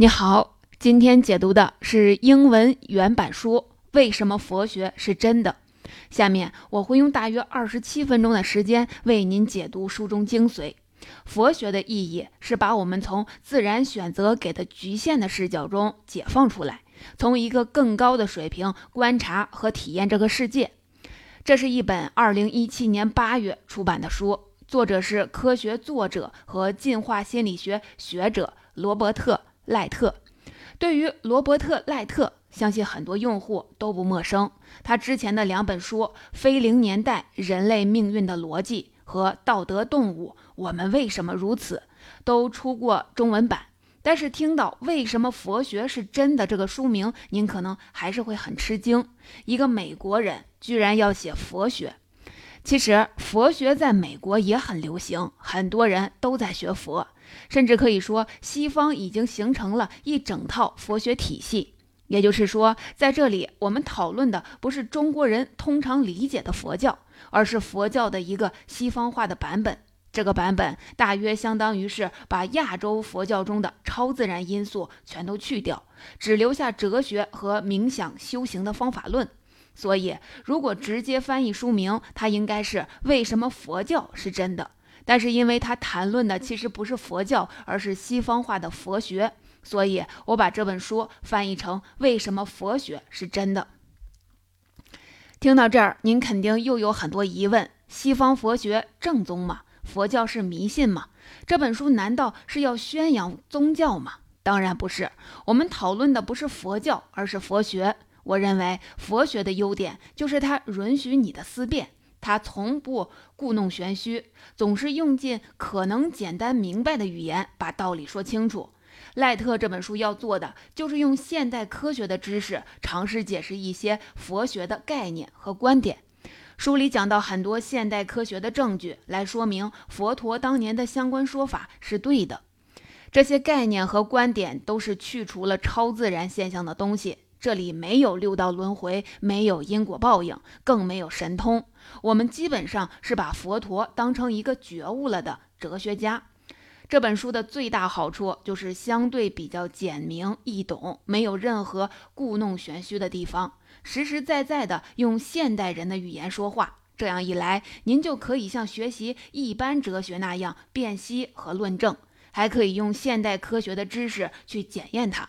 你好，今天解读的是英文原版书《为什么佛学是真的》。下面我会用大约二十七分钟的时间为您解读书中精髓。佛学的意义是把我们从自然选择给的局限的视角中解放出来，从一个更高的水平观察和体验这个世界。这是一本二零一七年八月出版的书，作者是科学作者和进化心理学学者罗伯特。赖特，对于罗伯特·赖特，相信很多用户都不陌生。他之前的两本书《非零年代：人类命运的逻辑》和《道德动物：我们为什么如此》都出过中文版。但是听到“为什么佛学是真的”这个书名，您可能还是会很吃惊：一个美国人居然要写佛学。其实佛学在美国也很流行，很多人都在学佛。甚至可以说，西方已经形成了一整套佛学体系。也就是说，在这里我们讨论的不是中国人通常理解的佛教，而是佛教的一个西方化的版本。这个版本大约相当于是把亚洲佛教中的超自然因素全都去掉，只留下哲学和冥想修行的方法论。所以，如果直接翻译书名，它应该是“为什么佛教是真的”。但是，因为他谈论的其实不是佛教，而是西方化的佛学，所以我把这本书翻译成“为什么佛学是真的”。听到这儿，您肯定又有很多疑问：西方佛学正宗吗？佛教是迷信吗？这本书难道是要宣扬宗教吗？当然不是。我们讨论的不是佛教，而是佛学。我认为佛学的优点就是它允许你的思辨。他从不故弄玄虚，总是用尽可能简单明白的语言把道理说清楚。赖特这本书要做的就是用现代科学的知识尝试解释一些佛学的概念和观点。书里讲到很多现代科学的证据来说明佛陀当年的相关说法是对的。这些概念和观点都是去除了超自然现象的东西。这里没有六道轮回，没有因果报应，更没有神通。我们基本上是把佛陀当成一个觉悟了的哲学家。这本书的最大好处就是相对比较简明易懂，没有任何故弄玄虚的地方，实实在在的用现代人的语言说话。这样一来，您就可以像学习一般哲学那样辨析和论证，还可以用现代科学的知识去检验它。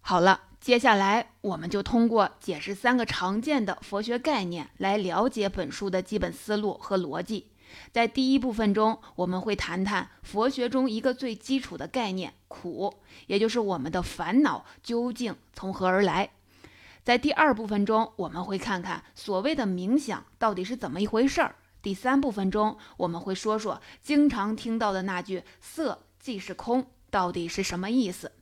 好了。接下来，我们就通过解释三个常见的佛学概念来了解本书的基本思路和逻辑。在第一部分中，我们会谈谈佛学中一个最基础的概念——苦，也就是我们的烦恼究竟从何而来。在第二部分中，我们会看看所谓的冥想到底是怎么一回事儿。第三部分中，我们会说说经常听到的那句“色即是空”到底是什么意思。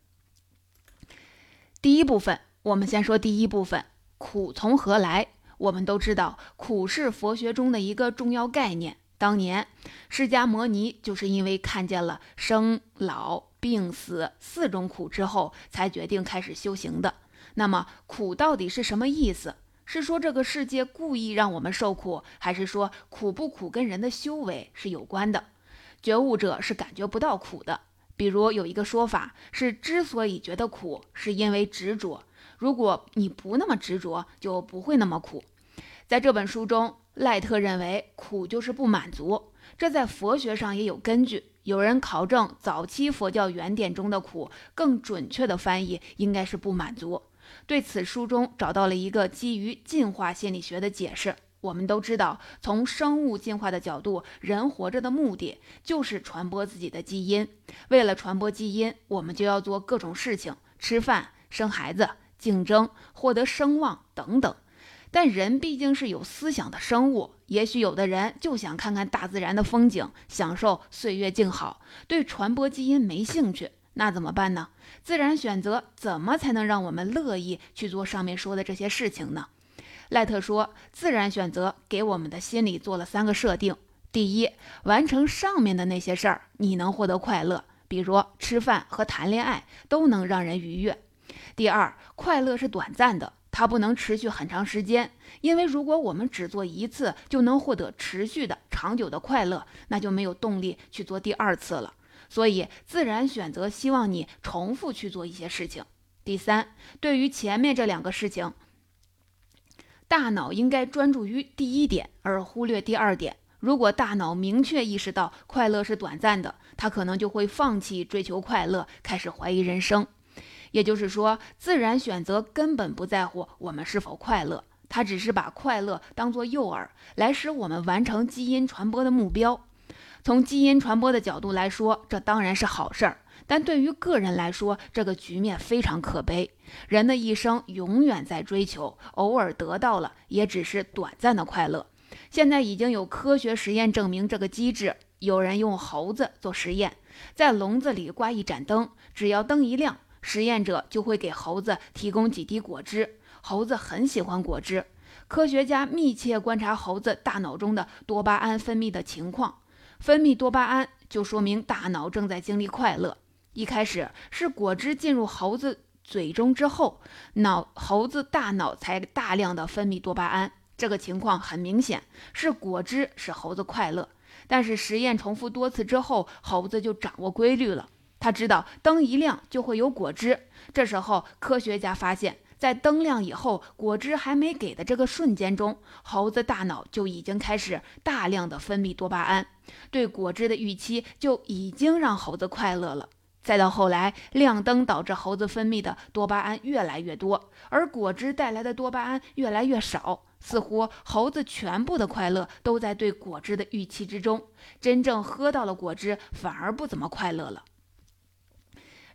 第一部分，我们先说第一部分，苦从何来？我们都知道，苦是佛学中的一个重要概念。当年，释迦牟尼就是因为看见了生老病死四种苦之后，才决定开始修行的。那么，苦到底是什么意思？是说这个世界故意让我们受苦，还是说苦不苦跟人的修为是有关的？觉悟者是感觉不到苦的。比如有一个说法是，之所以觉得苦，是因为执着。如果你不那么执着，就不会那么苦。在这本书中，赖特认为苦就是不满足，这在佛学上也有根据。有人考证，早期佛教原典中的苦，更准确的翻译应该是不满足。对此，书中找到了一个基于进化心理学的解释。我们都知道，从生物进化的角度，人活着的目的就是传播自己的基因。为了传播基因，我们就要做各种事情：吃饭、生孩子、竞争、获得声望等等。但人毕竟是有思想的生物，也许有的人就想看看大自然的风景，享受岁月静好，对传播基因没兴趣。那怎么办呢？自然选择怎么才能让我们乐意去做上面说的这些事情呢？赖特说：“自然选择给我们的心理做了三个设定：第一，完成上面的那些事儿，你能获得快乐，比如吃饭和谈恋爱都能让人愉悦；第二，快乐是短暂的，它不能持续很长时间，因为如果我们只做一次就能获得持续的、长久的快乐，那就没有动力去做第二次了。所以自然选择希望你重复去做一些事情。第三，对于前面这两个事情，大脑应该专注于第一点，而忽略第二点。如果大脑明确意识到快乐是短暂的，他可能就会放弃追求快乐，开始怀疑人生。也就是说，自然选择根本不在乎我们是否快乐，它只是把快乐当作诱饵，来使我们完成基因传播的目标。从基因传播的角度来说，这当然是好事儿，但对于个人来说，这个局面非常可悲。人的一生永远在追求，偶尔得到了，也只是短暂的快乐。现在已经有科学实验证明这个机制。有人用猴子做实验，在笼子里挂一盏灯，只要灯一亮。实验者就会给猴子提供几滴果汁，猴子很喜欢果汁。科学家密切观察猴子大脑中的多巴胺分泌的情况，分泌多巴胺就说明大脑正在经历快乐。一开始是果汁进入猴子嘴中之后，脑猴子大脑才大量的分泌多巴胺。这个情况很明显是果汁使猴子快乐。但是实验重复多次之后，猴子就掌握规律了。他知道灯一亮就会有果汁。这时候，科学家发现，在灯亮以后，果汁还没给的这个瞬间中，猴子大脑就已经开始大量的分泌多巴胺，对果汁的预期就已经让猴子快乐了。再到后来，亮灯导致猴子分泌的多巴胺越来越多，而果汁带来的多巴胺越来越少，似乎猴子全部的快乐都在对果汁的预期之中，真正喝到了果汁，反而不怎么快乐了。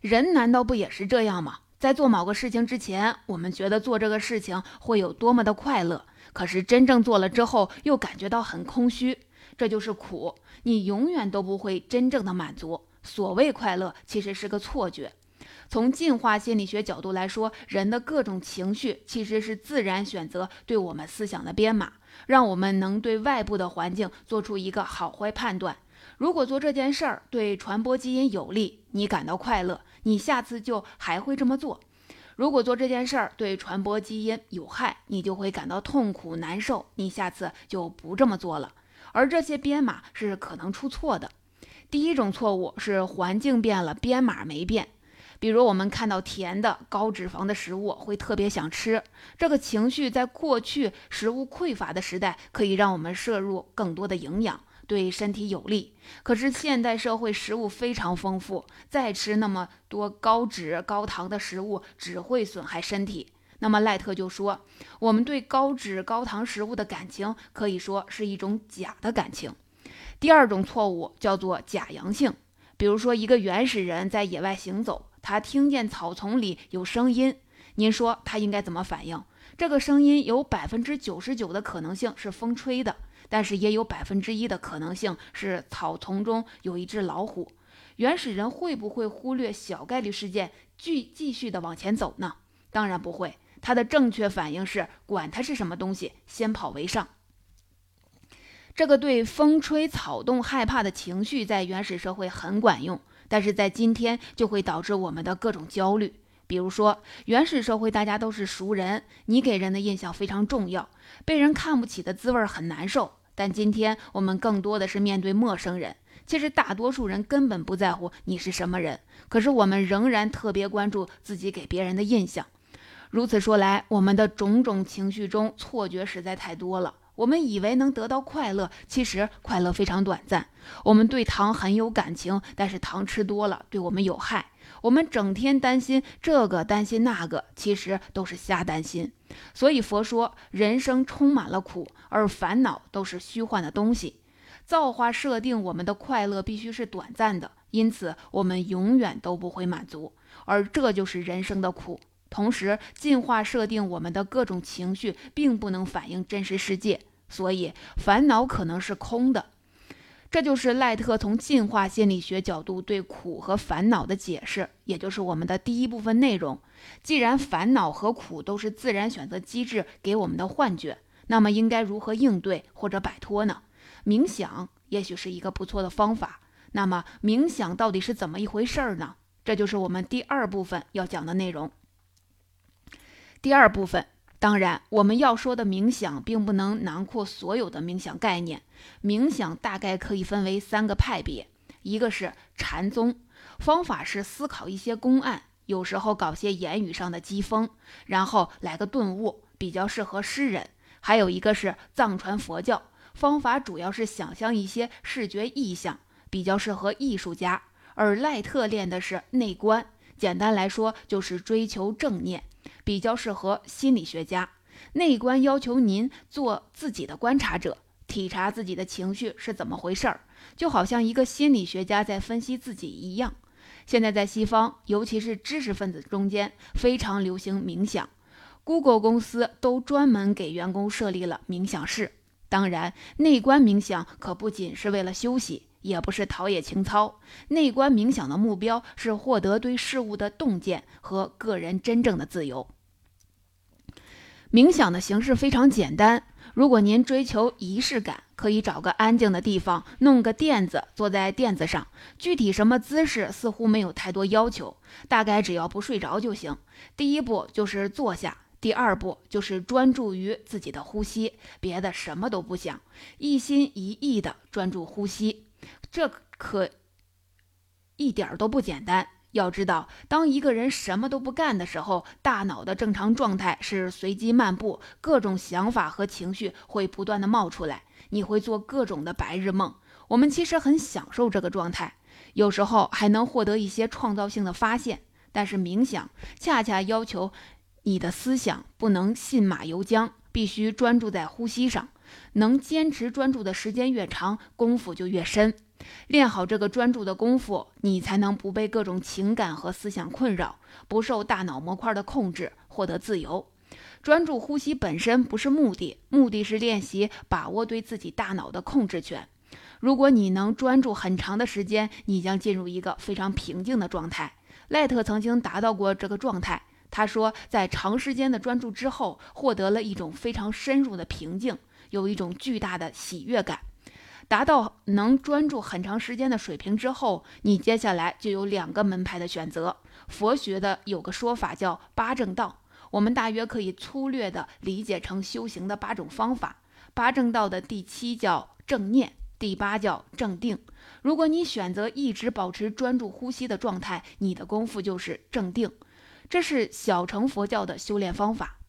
人难道不也是这样吗？在做某个事情之前，我们觉得做这个事情会有多么的快乐，可是真正做了之后，又感觉到很空虚。这就是苦，你永远都不会真正的满足。所谓快乐，其实是个错觉。从进化心理学角度来说，人的各种情绪其实是自然选择对我们思想的编码，让我们能对外部的环境做出一个好坏判断。如果做这件事儿对传播基因有利，你感到快乐。你下次就还会这么做。如果做这件事儿对传播基因有害，你就会感到痛苦难受。你下次就不这么做了。而这些编码是可能出错的。第一种错误是环境变了，编码没变。比如我们看到甜的、高脂肪的食物，会特别想吃。这个情绪在过去食物匮乏的时代，可以让我们摄入更多的营养。对身体有利，可是现代社会食物非常丰富，再吃那么多高脂高糖的食物只会损害身体。那么赖特就说，我们对高脂高糖食物的感情可以说是一种假的感情。第二种错误叫做假阳性，比如说一个原始人在野外行走，他听见草丛里有声音，您说他应该怎么反应？这个声音有百分之九十九的可能性是风吹的。但是也有百分之一的可能性是草丛中有一只老虎。原始人会不会忽略小概率事件，继继续的往前走呢？当然不会。他的正确反应是管它是什么东西，先跑为上。这个对风吹草动害怕的情绪在原始社会很管用，但是在今天就会导致我们的各种焦虑。比如说，原始社会大家都是熟人，你给人的印象非常重要，被人看不起的滋味很难受。但今天我们更多的是面对陌生人，其实大多数人根本不在乎你是什么人，可是我们仍然特别关注自己给别人的印象。如此说来，我们的种种情绪中错觉实在太多了。我们以为能得到快乐，其实快乐非常短暂。我们对糖很有感情，但是糖吃多了对我们有害。我们整天担心这个担心那个，其实都是瞎担心。所以佛说，人生充满了苦，而烦恼都是虚幻的东西。造化设定我们的快乐必须是短暂的，因此我们永远都不会满足，而这就是人生的苦。同时，进化设定我们的各种情绪并不能反映真实世界，所以烦恼可能是空的。这就是赖特从进化心理学角度对苦和烦恼的解释，也就是我们的第一部分内容。既然烦恼和苦都是自然选择机制给我们的幻觉，那么应该如何应对或者摆脱呢？冥想也许是一个不错的方法。那么冥想到底是怎么一回事儿呢？这就是我们第二部分要讲的内容。第二部分。当然，我们要说的冥想并不能囊括所有的冥想概念。冥想大概可以分为三个派别：一个是禅宗，方法是思考一些公案，有时候搞些言语上的讥讽，然后来个顿悟，比较适合诗人；还有一个是藏传佛教，方法主要是想象一些视觉意象，比较适合艺术家。而赖特练的是内观，简单来说就是追求正念，比较适合心理学家。内观要求您做自己的观察者。体察自己的情绪是怎么回事儿，就好像一个心理学家在分析自己一样。现在在西方，尤其是知识分子中间，非常流行冥想。Google 公司都专门给员工设立了冥想室。当然，内观冥想可不仅是为了休息，也不是陶冶情操。内观冥想的目标是获得对事物的洞见和个人真正的自由。冥想的形式非常简单。如果您追求仪式感，可以找个安静的地方，弄个垫子，坐在垫子上。具体什么姿势似乎没有太多要求，大概只要不睡着就行。第一步就是坐下，第二步就是专注于自己的呼吸，别的什么都不想，一心一意的专注呼吸。这可一点都不简单。要知道，当一个人什么都不干的时候，大脑的正常状态是随机漫步，各种想法和情绪会不断的冒出来，你会做各种的白日梦。我们其实很享受这个状态，有时候还能获得一些创造性的发现。但是冥想恰恰要求你的思想不能信马由缰，必须专注在呼吸上。能坚持专注的时间越长，功夫就越深。练好这个专注的功夫，你才能不被各种情感和思想困扰，不受大脑模块的控制，获得自由。专注呼吸本身不是目的，目的是练习把握对自己大脑的控制权。如果你能专注很长的时间，你将进入一个非常平静的状态。赖特曾经达到过这个状态。他说，在长时间的专注之后，获得了一种非常深入的平静，有一种巨大的喜悦感。达到能专注很长时间的水平之后，你接下来就有两个门派的选择。佛学的有个说法叫八正道，我们大约可以粗略地理解成修行的八种方法。八正道的第七叫正念，第八叫正定。如果你选择一直保持专注呼吸的状态，你的功夫就是正定。这是小乘佛教的修炼方法。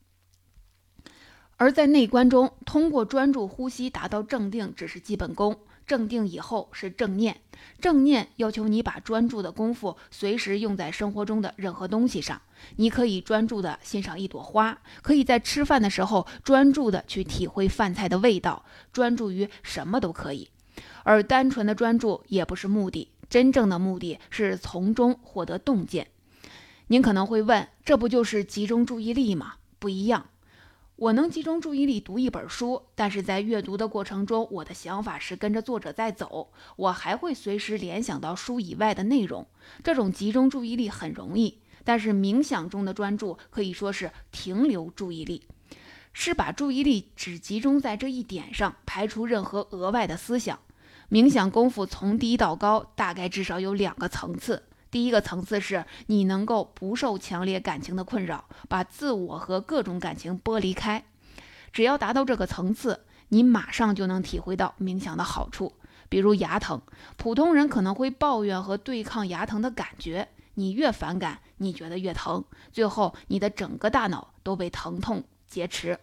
而在内观中，通过专注呼吸达到正定只是基本功，正定以后是正念。正念要求你把专注的功夫随时用在生活中的任何东西上。你可以专注地欣赏一朵花，可以在吃饭的时候专注地去体会饭菜的味道，专注于什么都可以。而单纯的专注也不是目的，真正的目的是从中获得洞见。您可能会问，这不就是集中注意力吗？不一样。我能集中注意力读一本书，但是在阅读的过程中，我的想法是跟着作者在走，我还会随时联想到书以外的内容。这种集中注意力很容易，但是冥想中的专注可以说是停留注意力，是把注意力只集中在这一点上，排除任何额外的思想。冥想功夫从低到高，大概至少有两个层次。第一个层次是你能够不受强烈感情的困扰，把自我和各种感情剥离开。只要达到这个层次，你马上就能体会到冥想的好处。比如牙疼，普通人可能会抱怨和对抗牙疼的感觉，你越反感，你觉得越疼，最后你的整个大脑都被疼痛劫持。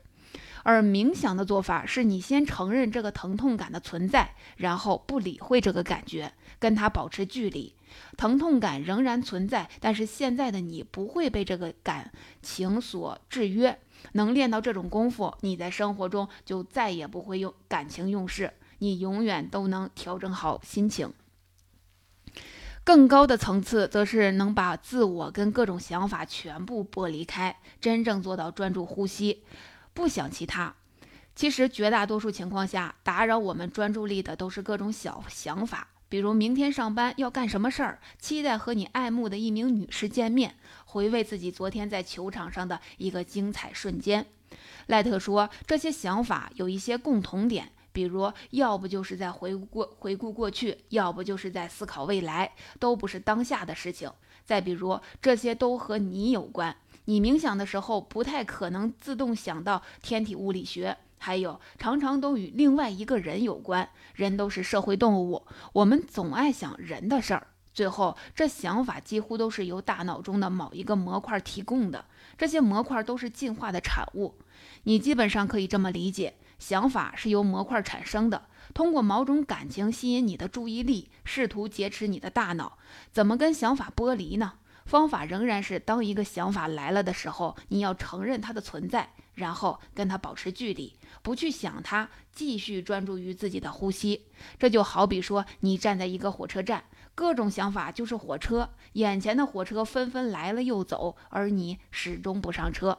而冥想的做法是你先承认这个疼痛感的存在，然后不理会这个感觉，跟它保持距离。疼痛感仍然存在，但是现在的你不会被这个感情所制约。能练到这种功夫，你在生活中就再也不会用感情用事，你永远都能调整好心情。更高的层次，则是能把自我跟各种想法全部剥离开，真正做到专注呼吸，不想其他。其实绝大多数情况下，打扰我们专注力的都是各种小想法。比如明天上班要干什么事儿，期待和你爱慕的一名女士见面，回味自己昨天在球场上的一个精彩瞬间。赖特说，这些想法有一些共同点，比如要不就是在回顾过回顾过去，要不就是在思考未来，都不是当下的事情。再比如，这些都和你有关。你冥想的时候不太可能自动想到天体物理学，还有常常都与另外一个人有关。人都是社会动物，我们总爱想人的事儿。最后，这想法几乎都是由大脑中的某一个模块提供的，这些模块都是进化的产物。你基本上可以这么理解：想法是由模块产生的，通过某种感情吸引你的注意力，试图劫持你的大脑。怎么跟想法剥离呢？方法仍然是，当一个想法来了的时候，你要承认它的存在，然后跟它保持距离，不去想它，继续专注于自己的呼吸。这就好比说，你站在一个火车站。各种想法就是火车，眼前的火车纷纷来了又走，而你始终不上车。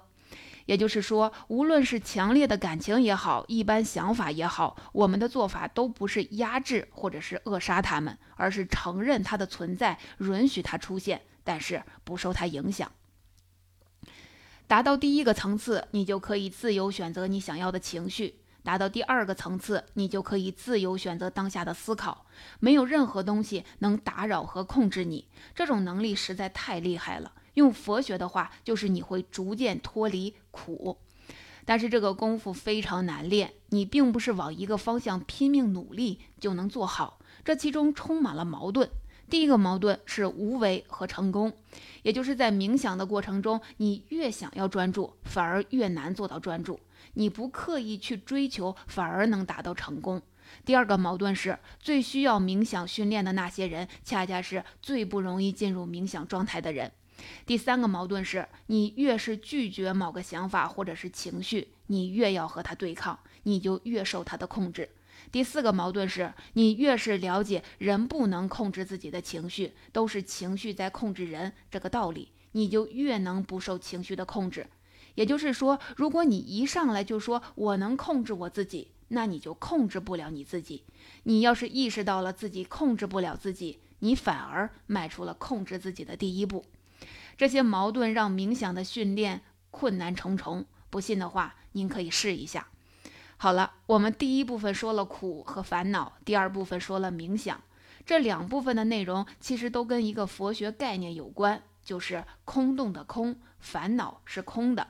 也就是说，无论是强烈的感情也好，一般想法也好，我们的做法都不是压制或者是扼杀它们，而是承认它的存在，允许它出现，但是不受它影响。达到第一个层次，你就可以自由选择你想要的情绪。达到第二个层次，你就可以自由选择当下的思考，没有任何东西能打扰和控制你。这种能力实在太厉害了。用佛学的话，就是你会逐渐脱离苦。但是这个功夫非常难练，你并不是往一个方向拼命努力就能做好，这其中充满了矛盾。第一个矛盾是无为和成功，也就是在冥想的过程中，你越想要专注，反而越难做到专注。你不刻意去追求，反而能达到成功。第二个矛盾是最需要冥想训练的那些人，恰恰是最不容易进入冥想状态的人。第三个矛盾是你越是拒绝某个想法或者是情绪，你越要和他对抗，你就越受他的控制。第四个矛盾是你越是了解人不能控制自己的情绪，都是情绪在控制人这个道理，你就越能不受情绪的控制。也就是说，如果你一上来就说我能控制我自己，那你就控制不了你自己。你要是意识到了自己控制不了自己，你反而迈出了控制自己的第一步。这些矛盾让冥想的训练困难重重。不信的话，您可以试一下。好了，我们第一部分说了苦和烦恼，第二部分说了冥想。这两部分的内容其实都跟一个佛学概念有关，就是空洞的空，烦恼是空的。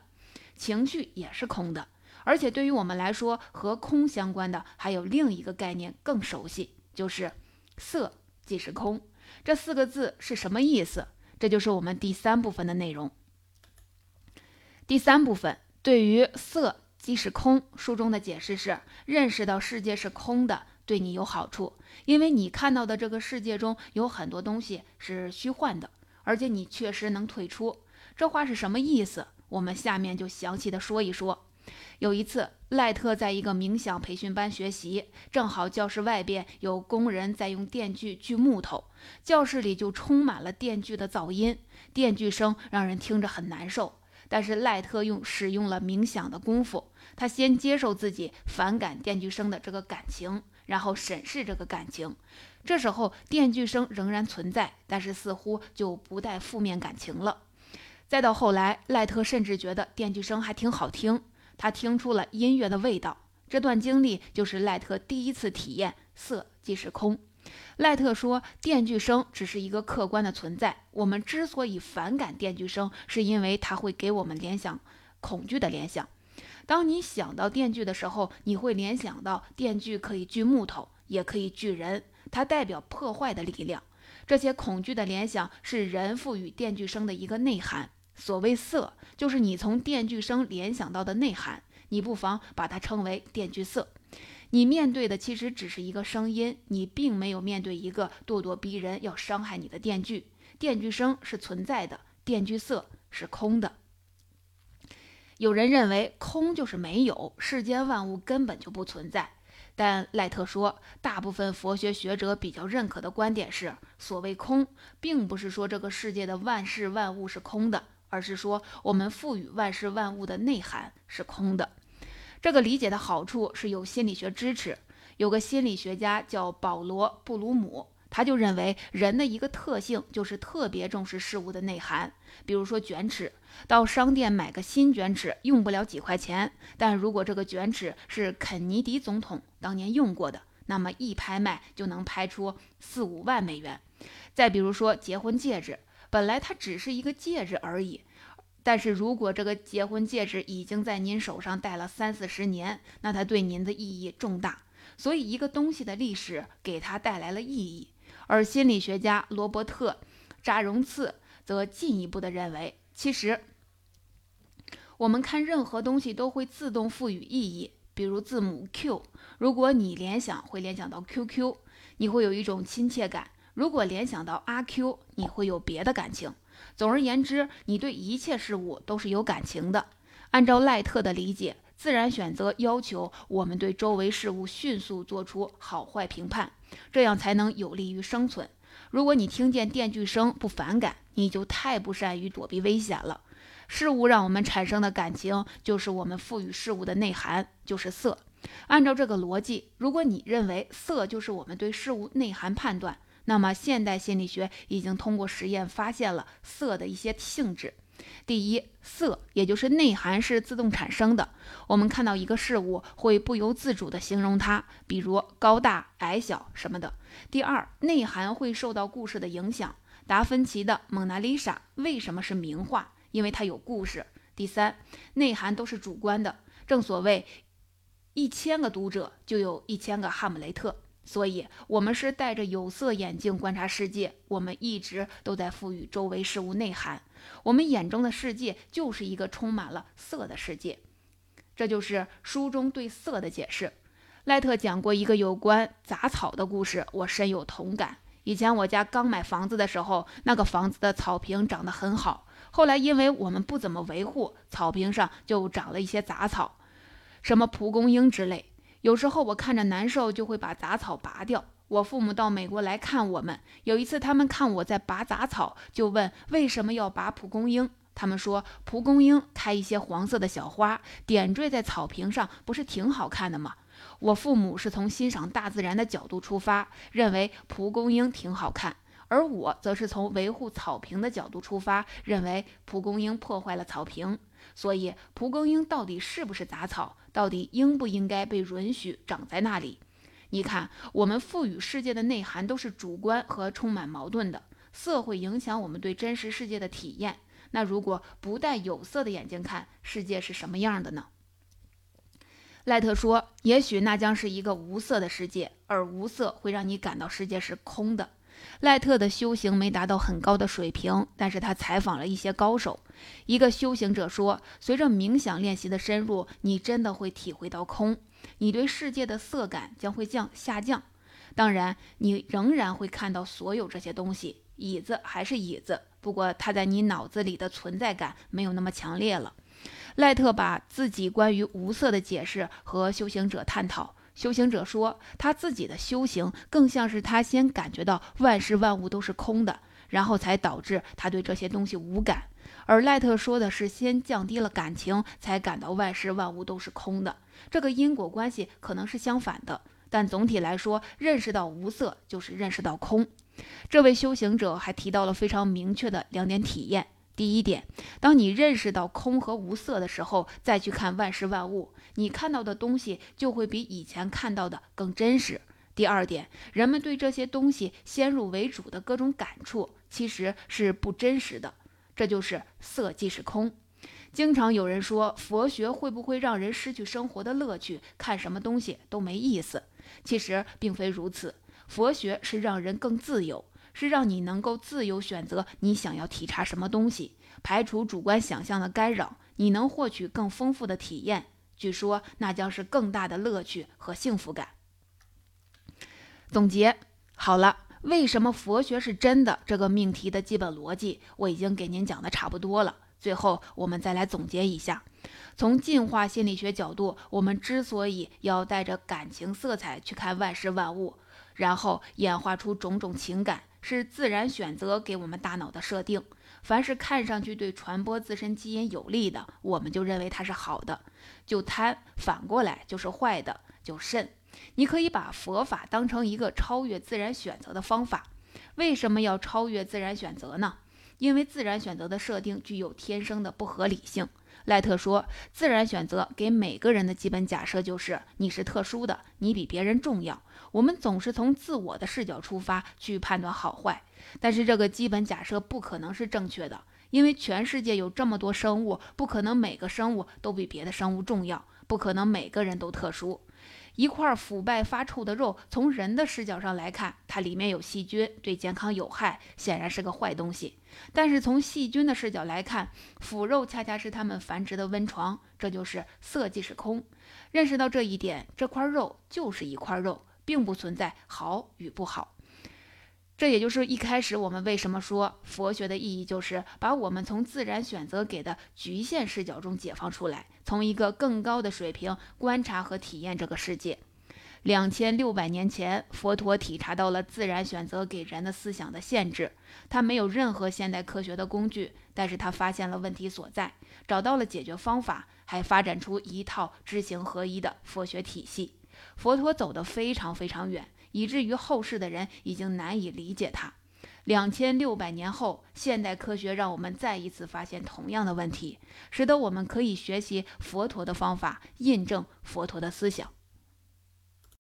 情绪也是空的，而且对于我们来说，和空相关的还有另一个概念更熟悉，就是色即是空。这四个字是什么意思？这就是我们第三部分的内容。第三部分对于色即是空，书中的解释是：认识到世界是空的，对你有好处，因为你看到的这个世界中有很多东西是虚幻的，而且你确实能退出。这话是什么意思？我们下面就详细的说一说。有一次，赖特在一个冥想培训班学习，正好教室外边有工人在用电锯锯木头，教室里就充满了电锯的噪音，电锯声让人听着很难受。但是赖特用使用了冥想的功夫，他先接受自己反感电锯声的这个感情，然后审视这个感情。这时候电锯声仍然存在，但是似乎就不带负面感情了。再到后来，赖特甚至觉得电锯声还挺好听，他听出了音乐的味道。这段经历就是赖特第一次体验色即是空。赖特说，电锯声只是一个客观的存在。我们之所以反感电锯声，是因为它会给我们联想恐惧的联想。当你想到电锯的时候，你会联想到电锯可以锯木头，也可以锯人，它代表破坏的力量。这些恐惧的联想是人赋予电锯声的一个内涵。所谓色，就是你从电锯声联想到的内涵。你不妨把它称为电锯色。你面对的其实只是一个声音，你并没有面对一个咄咄逼人要伤害你的电锯。电锯声是存在的，电锯色是空的。有人认为空就是没有，世间万物根本就不存在。但赖特说，大部分佛学学者比较认可的观点是：所谓空，并不是说这个世界的万事万物是空的。而是说，我们赋予万事万物的内涵是空的。这个理解的好处是有心理学支持。有个心理学家叫保罗·布鲁姆，他就认为人的一个特性就是特别重视事物的内涵。比如说卷尺，到商店买个新卷尺用不了几块钱，但如果这个卷尺是肯尼迪总统当年用过的，那么一拍卖就能拍出四五万美元。再比如说结婚戒指。本来它只是一个戒指而已，但是如果这个结婚戒指已经在您手上戴了三四十年，那它对您的意义重大。所以，一个东西的历史给它带来了意义。而心理学家罗伯特·扎荣次则进一步的认为，其实我们看任何东西都会自动赋予意义。比如字母 Q，如果你联想会联想到 QQ，你会有一种亲切感；如果联想到阿 Q，你会有别的感情。总而言之，你对一切事物都是有感情的。按照赖特的理解，自然选择要求我们对周围事物迅速做出好坏评判，这样才能有利于生存。如果你听见电锯声不反感，你就太不善于躲避危险了。事物让我们产生的感情，就是我们赋予事物的内涵，就是色。按照这个逻辑，如果你认为色就是我们对事物内涵判断，那么现代心理学已经通过实验发现了色的一些性质。第一，色也就是内涵是自动产生的，我们看到一个事物会不由自主地形容它，比如高大、矮小什么的。第二，内涵会受到故事的影响。达芬奇的《蒙娜丽莎》为什么是名画？因为它有故事。第三，内涵都是主观的，正所谓一千个读者就有一千个哈姆雷特，所以我们是戴着有色眼镜观察世界，我们一直都在赋予周围事物内涵，我们眼中的世界就是一个充满了色的世界。这就是书中对色的解释。赖特讲过一个有关杂草的故事，我深有同感。以前我家刚买房子的时候，那个房子的草坪长得很好。后来因为我们不怎么维护，草坪上就长了一些杂草，什么蒲公英之类。有时候我看着难受，就会把杂草拔掉。我父母到美国来看我们，有一次他们看我在拔杂草，就问为什么要拔蒲公英。他们说蒲公英开一些黄色的小花，点缀在草坪上，不是挺好看的吗？我父母是从欣赏大自然的角度出发，认为蒲公英挺好看。而我则是从维护草坪的角度出发，认为蒲公英破坏了草坪。所以，蒲公英到底是不是杂草？到底应不应该被允许长在那里？你看，我们赋予世界的内涵都是主观和充满矛盾的。色会影响我们对真实世界的体验。那如果不戴有色的眼睛看世界是什么样的呢？赖特说：“也许那将是一个无色的世界，而无色会让你感到世界是空的。”赖特的修行没达到很高的水平，但是他采访了一些高手。一个修行者说：“随着冥想练习的深入，你真的会体会到空，你对世界的色感将会降下降。当然，你仍然会看到所有这些东西，椅子还是椅子，不过它在你脑子里的存在感没有那么强烈了。”赖特把自己关于无色的解释和修行者探讨。修行者说，他自己的修行更像是他先感觉到万事万物都是空的，然后才导致他对这些东西无感。而赖特说的是，先降低了感情，才感到万事万物都是空的。这个因果关系可能是相反的，但总体来说，认识到无色就是认识到空。这位修行者还提到了非常明确的两点体验。第一点，当你认识到空和无色的时候，再去看万事万物，你看到的东西就会比以前看到的更真实。第二点，人们对这些东西先入为主的各种感触，其实是不真实的。这就是色即是空。经常有人说，佛学会不会让人失去生活的乐趣？看什么东西都没意思。其实并非如此，佛学是让人更自由。是让你能够自由选择你想要体察什么东西，排除主观想象的干扰，你能获取更丰富的体验。据说那将是更大的乐趣和幸福感。总结好了，为什么佛学是真的？这个命题的基本逻辑我已经给您讲的差不多了。最后我们再来总结一下：从进化心理学角度，我们之所以要带着感情色彩去看万事万物，然后演化出种种情感。是自然选择给我们大脑的设定。凡是看上去对传播自身基因有利的，我们就认为它是好的，就贪；反过来就是坏的，就慎。你可以把佛法当成一个超越自然选择的方法。为什么要超越自然选择呢？因为自然选择的设定具有天生的不合理性。赖特说，自然选择给每个人的基本假设就是你是特殊的，你比别人重要。我们总是从自我的视角出发去判断好坏，但是这个基本假设不可能是正确的，因为全世界有这么多生物，不可能每个生物都比别的生物重要，不可能每个人都特殊。一块腐败发臭的肉，从人的视角上来看，它里面有细菌，对健康有害，显然是个坏东西。但是从细菌的视角来看，腐肉恰恰是它们繁殖的温床，这就是色即是空。认识到这一点，这块肉就是一块肉，并不存在好与不好。这也就是一开始我们为什么说佛学的意义，就是把我们从自然选择给的局限视角中解放出来，从一个更高的水平观察和体验这个世界。两千六百年前，佛陀体察到了自然选择给人的思想的限制。他没有任何现代科学的工具，但是他发现了问题所在，找到了解决方法，还发展出一套知行合一的佛学体系。佛陀走得非常非常远。以至于后世的人已经难以理解它。两千六百年后，现代科学让我们再一次发现同样的问题，使得我们可以学习佛陀的方法，印证佛陀的思想。